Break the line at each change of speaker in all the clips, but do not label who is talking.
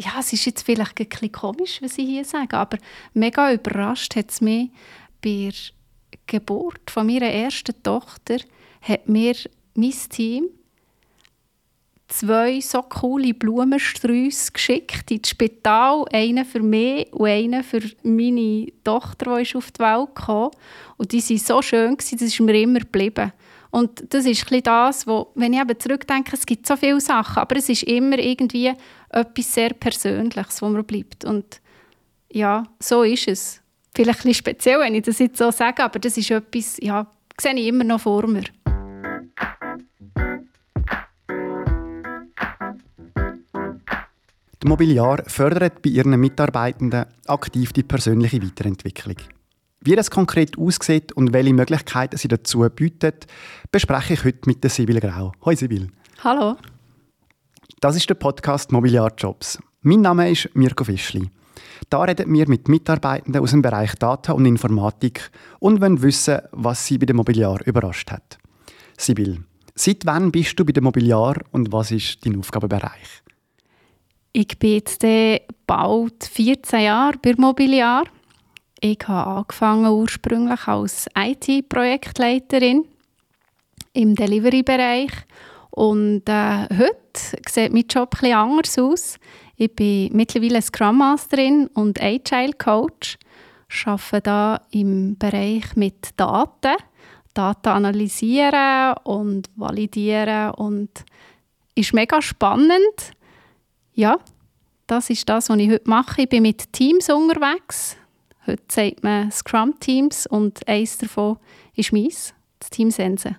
ja, es ist jetzt vielleicht ein bisschen komisch, was ich hier sage, aber mega überrascht hat es mich bei der Geburt von meiner ersten Tochter, hat mir mein Team zwei so coole Blumensträuße geschickt ins Spital. Einen für mich und einen für meine Tochter, die auf die Welt kam. Und die waren so schön, das ist mir immer geblieben. Und das ist das, wo, wenn ich eben zurückdenke, es gibt so viele Sachen, aber es ist immer irgendwie etwas sehr Persönliches, wo mir bleibt. Und ja, so ist es. Vielleicht ein speziell, wenn ich das jetzt so sage, aber das ist etwas, ja, sehe ich immer noch vor mir.
Die Mobiliar fördert bei ihren Mitarbeitenden aktiv die persönliche Weiterentwicklung. Wie das konkret aussieht und welche Möglichkeiten sie dazu bietet, bespreche ich heute mit der Sibyl Grau. Hallo Sibyl.
Hallo.
Das ist der Podcast Mobiliar Jobs. Mein Name ist Mirko Fischli. Da reden wir mit Mitarbeitenden aus dem Bereich Data und Informatik und wollen wissen, was sie bei der Mobiliar überrascht hat. Sibyl, seit wann bist du bei der Mobiliar und was ist dein Aufgabenbereich?
Ich bin jetzt bald 14 Jahre bei Mobiliar. Ich habe angefangen ursprünglich als IT-Projektleiterin im Delivery-Bereich. Und äh, heute sieht mein Job etwas anders aus. Ich bin mittlerweile Scrum Masterin und Agile Coach. Ich arbeite da im Bereich mit Daten. Daten analysieren und validieren und ist mega spannend ja, das ist das, was ich heute mache. Ich bin mit Teams unterwegs. Heute sagt man Scrum-Teams und eines davon ist meins, das Team Sense.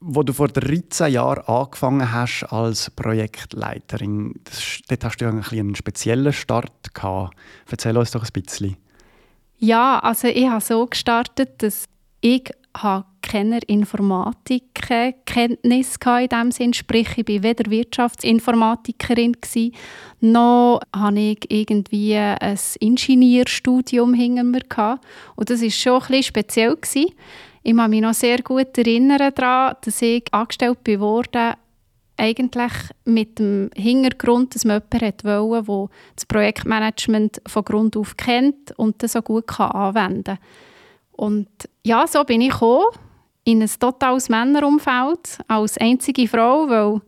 Wo du vor 13 Jahren angefangen hast als Projektleiterin, das, dort hast du ja einen speziellen Start gehabt. Erzähl uns doch ein bisschen.
Ja, also ich habe so gestartet, dass ich habe keine Informatikkenntnis in dem Sinn. Sprich, ich war weder Wirtschaftsinformatikerin, noch hatte ich irgendwie ein Ingenieurstudium hinter mir. Und das war schon bisschen speziell. Ich kann mich noch sehr gut erinnern daran, dass ich angestellt wurde, eigentlich mit dem Hintergrund, dass man jemanden wollte, der das Projektmanagement von Grund auf kennt und das so gut anwenden kann. Und ja, so bin ich gekommen, in ein totales Männerumfeld als einzige Frau, weil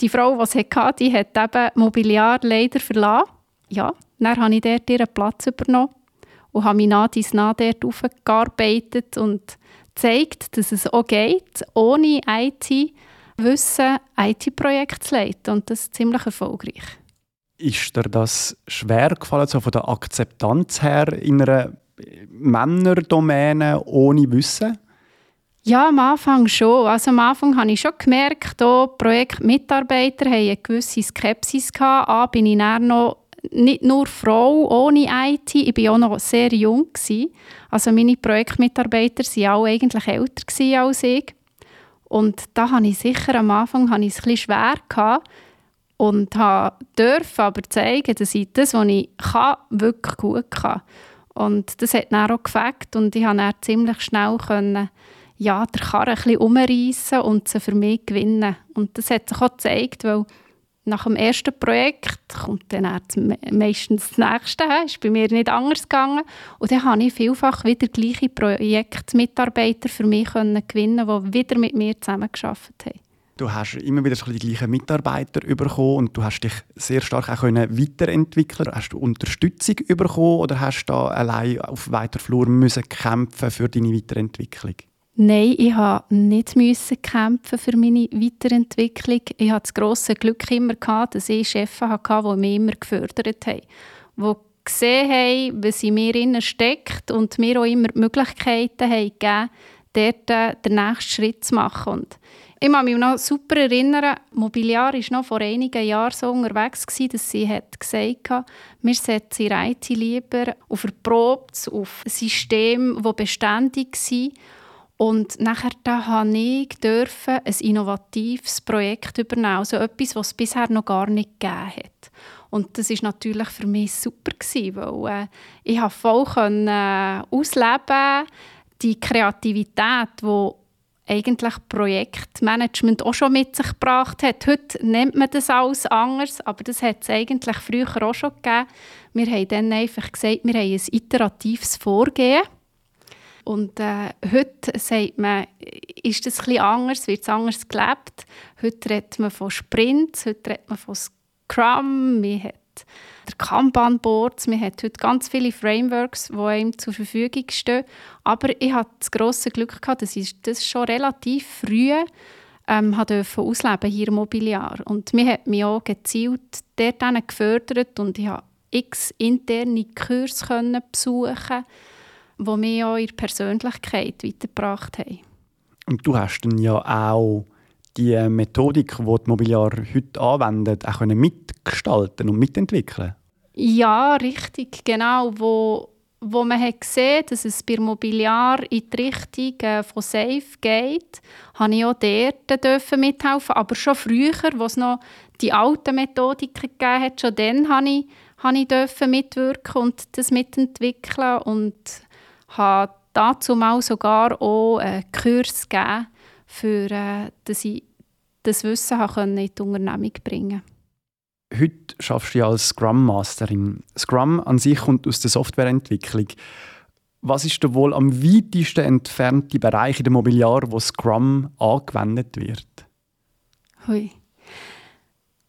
die Frau, die es hatte, die hat eben Mobiliar leider verlassen. Ja, dann habe ich dort ihren Platz übernommen und habe mich nach dies nach dort aufgearbeitet und gezeigt, dass es auch geht, ohne IT-Wissen IT-Projekte zu leiten und das ist ziemlich erfolgreich.
Ist dir das schwer gefallen, so von der Akzeptanz her in einer Männerdomäne ohne Wissen?
Ja, am Anfang schon. Also am Anfang habe ich schon gemerkt, dass Projektmitarbeiter haben eine gewisse Skepsis gehabt. A, bin ich noch nicht nur Frau ohne IT, ich war auch noch sehr jung. Gewesen. Also meine Projektmitarbeiter waren alle eigentlich älter als ich. Und da hatte ich sicher am Anfang habe ich es ein bisschen schwer gehabt und durfte aber zeigen, dass ich das, was ich kann, wirklich gut kann. Und das hat dann auch gefällt und ich konnte ziemlich schnell können, ja, der Karren ein bisschen und sie für mich gewinnen. Und das hat sich auch gezeigt, weil nach dem ersten Projekt kommt dann meistens das nächste. Das ist bei mir nicht anders gegangen. Und dann konnte ich vielfach wieder gleiche Projektmitarbeiter für mich gewinnen, die wieder mit mir zusammengearbeitet haben.
Du hast immer wieder die gleichen Mitarbeiter bekommen und du hast dich sehr stark auch weiterentwickeln Hast du Unterstützung bekommen oder hast du da allein auf weiter Flur müssen kämpfen für deine Weiterentwicklung?
Nein, ich musste nicht müssen kämpfen für meine Weiterentwicklung. Ich hatte das grosse Glück immer gehabt, dass ich Chefs hatte, die mich immer gefördert haben, die gesehen haben, was in mir steckt und mir auch immer die Möglichkeiten haben gegeben, dort äh, den nächsten Schritt zu machen. Und ich kann mich noch super erinnern, Mobiliar war noch vor einigen Jahren so unterwegs, gewesen, dass sie hat gesagt hat, wir setzen ihre IT lieber auf erprobtes, auf ein System, das beständig ist. Und nachher durfte ich ein innovatives Projekt übernehmen, also etwas, was es bisher noch gar nicht gegeben hat. Und das ist natürlich für mich super gewesen, weil äh, ich voll können, äh, ausleben die Kreativität, die eigentlich Projektmanagement auch schon mit sich gebracht hat. Heute nennt man das alles anders, aber das hat es eigentlich früher auch schon gegeben. Wir haben dann einfach gesagt, wir haben ein iteratives Vorgehen. Und äh, heute sagt man, ist das etwas anders, wird es anders gelebt. Heute redet man von Sprints, heute redet man von Scrum, man hat der Kanban-Boards, man hat heute ganz viele Frameworks, die einem zur Verfügung stehen. Aber ich hatte das grosse Glück, gehabt, dass ich das schon relativ früh ähm, ausleben hier im Mobiliar. Und mir hat mich auch gezielt dort gefördert und ich habe x interne Kurse besuchen die mich auch in Persönlichkeit weitergebracht haben.
Und du hast dann ja auch die Methodik, die die Mobiliar heute anwendet, auch mitgestalten und mitentwickeln?
Ja, richtig, genau. Wo, wo man hat gesehen dass es bei Mobiliar in die Richtung äh, von Safe geht, habe ich auch dort mithelfen. Aber schon früher, wo es noch die alten Methodiken gegeben hat, schon dann habe ich, habe ich mitwirken und das mitentwickeln und habe dazu mal sogar auch einen Kurs gegeben, für, äh, dass ich das Wissen in die Unternehmung bringen
Heute arbeitest du ja als Scrum Masterin. Scrum an sich kommt aus der Softwareentwicklung. Was ist der wohl am weitesten entfernte Bereich in der Mobiliar, wo Scrum angewendet wird?
Hui.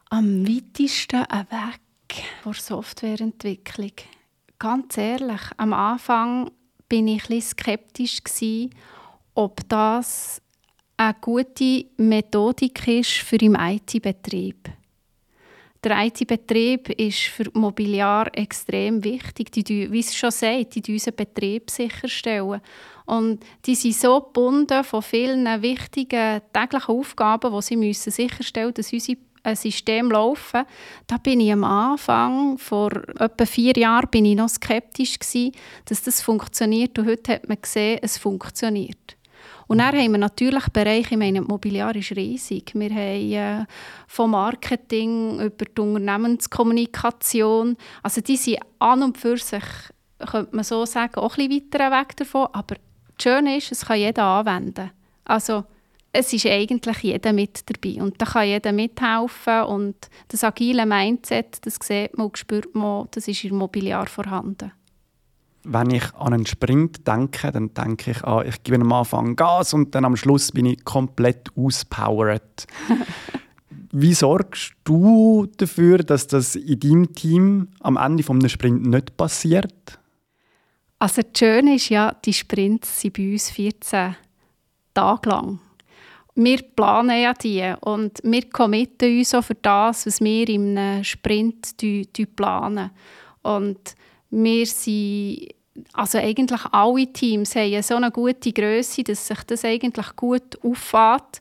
Am weitesten weg vor Softwareentwicklung. Ganz ehrlich, am Anfang bin ich ein skeptisch gewesen, ob das eine gute Methodik ist für im IT-Betrieb. Der IT-Betrieb ist für Mobiliar extrem wichtig. Die, wie es schon sagt, die unseren Betrieb sicherstellen. Und die sind so gebunden von vielen wichtigen täglichen Aufgaben, die sie müssen sicherstellen müssen, dass unsere ein System laufen. Da bin ich am Anfang, vor etwa vier Jahren, bin ich noch skeptisch gewesen, dass das funktioniert. Und heute hat man gesehen, es funktioniert. Und dann haben wir natürlich Bereiche, ich meine, Mobiliar ist riesig. Wir haben äh, vom Marketing über die Unternehmenskommunikation, also die sind an und für sich, könnte man so sagen, auch ein bisschen weiter weg davon. Aber das Schöne ist, es kann jeder anwenden. Also es ist eigentlich jeder mit dabei und da kann jeder mithelfen und das agile Mindset, das sieht man und spürt man, das ist im Mobiliar vorhanden.
Wenn ich an einen Sprint denke, dann denke ich an, ich gebe am Anfang Gas und dann am Schluss bin ich komplett auspowered. Wie sorgst du dafür, dass das in deinem Team am Ende eines Sprint nicht passiert?
Also das Schöne ist ja, die Sprints sind bei uns 14 Tage lang wir planen ja die und wir committen uns auch für das, was wir im Sprint planen. Und wir sind, also eigentlich alle Teams haben so eine gute Größe, dass sich das eigentlich gut auffällt.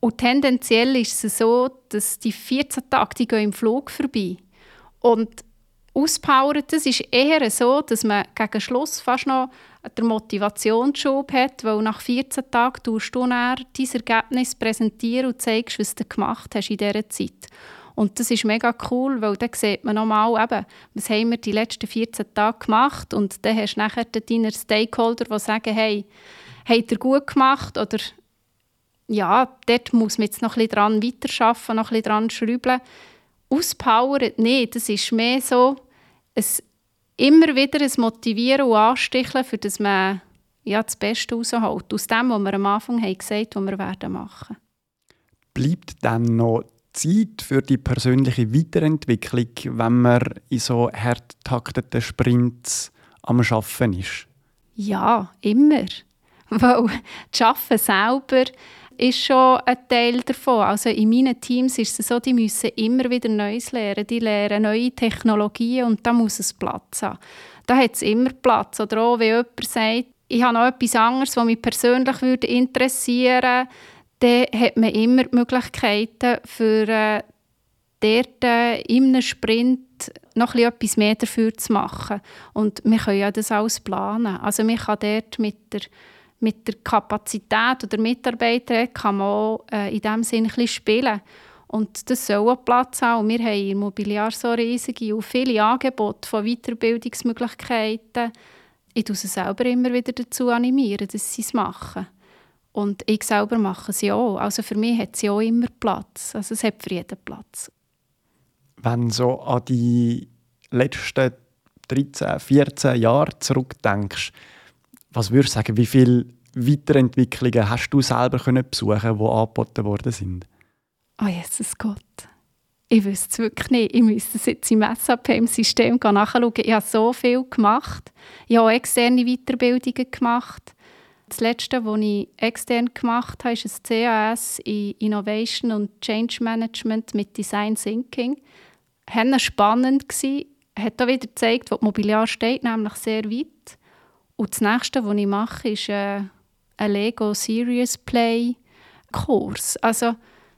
Und tendenziell ist es so, dass die 14 Tage die gehen im Flug vorbei. Und auspowern, das ist eher so, dass man gegen Schluss fast noch den Motivationsschub hat, weil nach 14 Tagen tust du dann dein Ergebnis präsentieren und zeigst, was du gemacht hast in dieser Zeit. Und das ist mega cool, weil dann sieht man nochmal, eben, was haben wir die letzten 14 Tage gemacht und dann hast du nachher deine Stakeholder, die sagen, hey, habt ihr gut gemacht oder ja, dort muss man jetzt noch ein bisschen dran weiterarbeiten, noch ein bisschen dran schrauben. Auspowern, nee, das ist mehr so, es immer wieder ein Motivieren und Ansticheln, für das man ja, das Beste rausholt. Aus dem, was wir am Anfang haben gesagt haben, was wir werden machen.
Bleibt dann noch Zeit für die persönliche Weiterentwicklung, wenn man in so hart takteten Sprints am Arbeiten ist?
Ja, immer. Weil das Arbeiten selber ist schon ein Teil davon. Also in meinen Teams ist es so, die müssen immer wieder Neues lernen. Die lernen neue Technologien und da muss es Platz haben. Da hat es immer Platz. Oder auch, wenn jemand sagt, ich habe noch etwas anderes, was mich persönlich interessieren würde, dann hat man immer Möglichkeiten, für äh, dort äh, in Sprint noch etwas mehr dafür zu machen. Und wir können ja das alles planen. Also man kann dort mit der mit der Kapazität der Mitarbeiter kann man auch, äh, in diesem Sinne ein spielen. Und das soll auch Platz haben. wir haben im Mobiliar so riesige und viele Angebote von Weiterbildungsmöglichkeiten. Ich tue sie selber immer wieder dazu animieren, dass sie es machen. Und ich selber mache sie auch. Also für mich hat sie auch immer Platz. Also es hat für jeden Platz.
Wenn du so an die letzten 13, 14 Jahre zurückdenkst, was würdest du sagen, wie viele Weiterentwicklungen hast du selber können besuchen, die angeboten worden sind?
Oh Jesus Gott. Ich wüsste es wirklich nicht. Ich müsste es jetzt im SAP im System nachschauen. Ich habe so viel gemacht. Ich habe auch externe Weiterbildungen gemacht. Das letzte, was ich extern gemacht habe, ist ein CAS in Innovation und Change Management mit Design Thinking. Es spannend, hat auch wieder gezeigt, wo das Mobiliar steht, nämlich sehr weit. Und das nächste, was ich mache, ist äh, ein Lego Serious Play Kurs. Also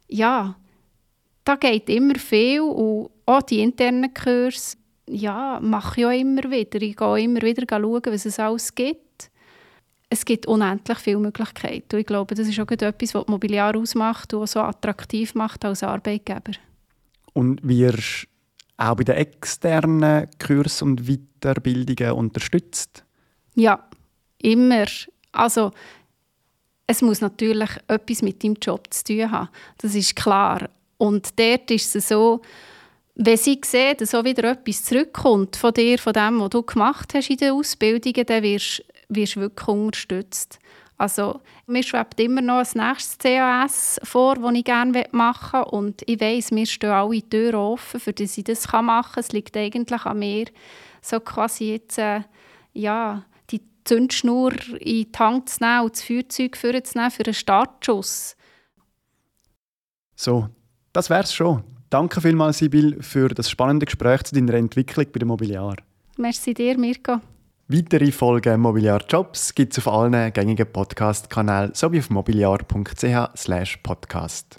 ja, da geht immer viel und auch die internen Kurse ja, mache ich auch immer wieder. Ich gehe immer wieder schauen, was es alles gibt. Es gibt unendlich viele Möglichkeiten. Und ich glaube, das ist auch etwas, was Mobiliar ausmacht und so attraktiv macht als Arbeitgeber.
Und wirst auch bei den externen Kursen und Weiterbildungen unterstützt?
Ja, immer. Also, es muss natürlich etwas mit deinem Job zu tun haben. Das ist klar. Und dort ist es so, wenn sie sehen, dass so wieder etwas zurückkommt von dir, von dem, was du gemacht hast in den Ausbildungen, dann wirst du wirklich unterstützt. Also, mir schwebt immer noch ein nächstes CAS vor, das ich gerne machen möchte. Und ich weiss, mir stehen alle Türen offen, für dass ich das machen kann. Es liegt eigentlich an mir, so quasi jetzt, äh, ja, die Zündschnur in die Hand zu nehmen und das Feuerzeug für einen Startschuss.
So, das wär's schon. Danke vielmals, Sibyl, für das spannende Gespräch zu deiner Entwicklung bei dem Mobiliar.
Merci dir, Mirko.
Weitere Folgen Mobiliar Jobs gibt es auf allen gängigen Podcast-Kanälen sowie auf mobiliar.ch/podcast.